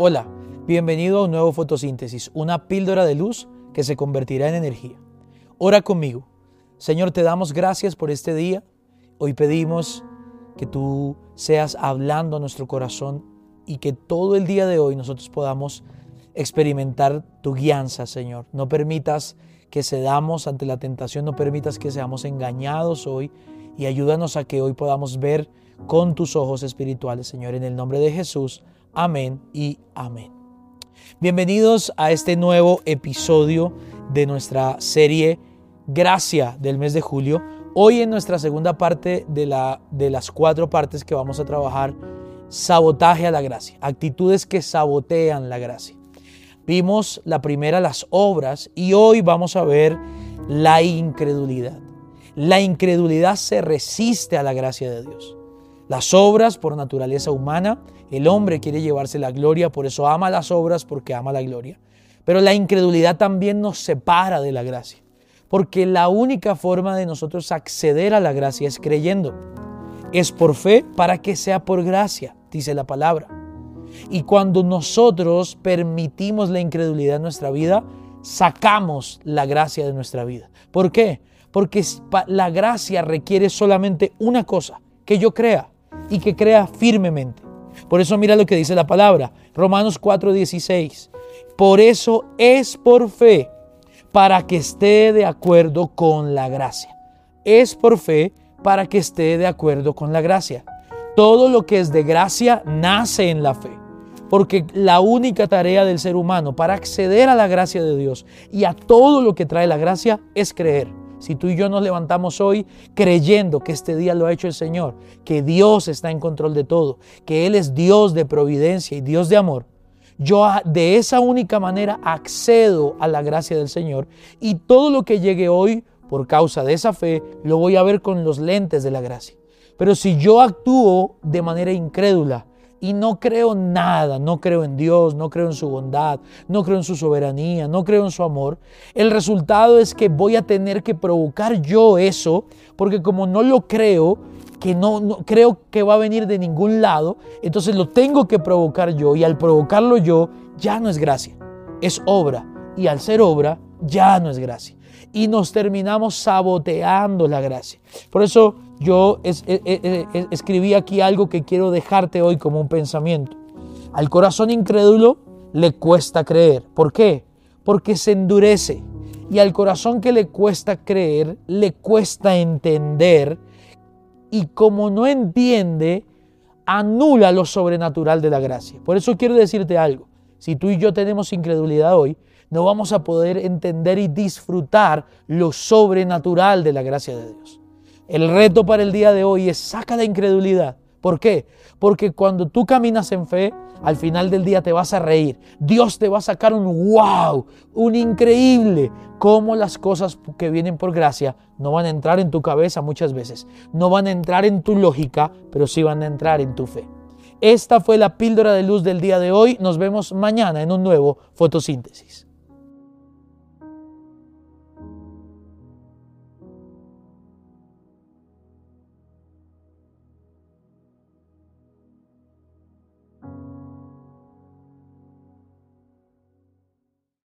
Hola, bienvenido a un nuevo fotosíntesis, una píldora de luz que se convertirá en energía. Ora conmigo. Señor, te damos gracias por este día. Hoy pedimos que tú seas hablando a nuestro corazón y que todo el día de hoy nosotros podamos experimentar tu guianza, Señor. No permitas que cedamos ante la tentación, no permitas que seamos engañados hoy y ayúdanos a que hoy podamos ver con tus ojos espirituales, Señor, en el nombre de Jesús. Amén y amén. Bienvenidos a este nuevo episodio de nuestra serie Gracia del mes de julio. Hoy en nuestra segunda parte de, la, de las cuatro partes que vamos a trabajar, sabotaje a la gracia, actitudes que sabotean la gracia. Vimos la primera, las obras, y hoy vamos a ver la incredulidad. La incredulidad se resiste a la gracia de Dios. Las obras por naturaleza humana, el hombre quiere llevarse la gloria, por eso ama las obras porque ama la gloria. Pero la incredulidad también nos separa de la gracia, porque la única forma de nosotros acceder a la gracia es creyendo. Es por fe para que sea por gracia, dice la palabra. Y cuando nosotros permitimos la incredulidad en nuestra vida, sacamos la gracia de nuestra vida. ¿Por qué? Porque la gracia requiere solamente una cosa, que yo crea y que crea firmemente. Por eso mira lo que dice la palabra, Romanos 4:16. Por eso es por fe, para que esté de acuerdo con la gracia. Es por fe para que esté de acuerdo con la gracia. Todo lo que es de gracia nace en la fe. Porque la única tarea del ser humano para acceder a la gracia de Dios y a todo lo que trae la gracia es creer. Si tú y yo nos levantamos hoy creyendo que este día lo ha hecho el Señor, que Dios está en control de todo, que Él es Dios de providencia y Dios de amor, yo de esa única manera accedo a la gracia del Señor y todo lo que llegue hoy por causa de esa fe lo voy a ver con los lentes de la gracia. Pero si yo actúo de manera incrédula, y no creo nada, no creo en Dios, no creo en su bondad, no creo en su soberanía, no creo en su amor, el resultado es que voy a tener que provocar yo eso, porque como no lo creo, que no, no, creo que va a venir de ningún lado, entonces lo tengo que provocar yo y al provocarlo yo ya no es gracia, es obra. Y al ser obra ya no es gracia y nos terminamos saboteando la gracia. Por eso yo escribí aquí algo que quiero dejarte hoy como un pensamiento. Al corazón incrédulo le cuesta creer. ¿Por qué? Porque se endurece. Y al corazón que le cuesta creer, le cuesta entender. Y como no entiende, anula lo sobrenatural de la gracia. Por eso quiero decirte algo. Si tú y yo tenemos incredulidad hoy, no vamos a poder entender y disfrutar lo sobrenatural de la gracia de Dios. El reto para el día de hoy es saca la incredulidad. ¿Por qué? Porque cuando tú caminas en fe, al final del día te vas a reír. Dios te va a sacar un wow, un increíble. Cómo las cosas que vienen por gracia no van a entrar en tu cabeza muchas veces. No van a entrar en tu lógica, pero sí van a entrar en tu fe. Esta fue la píldora de luz del día de hoy. Nos vemos mañana en un nuevo fotosíntesis.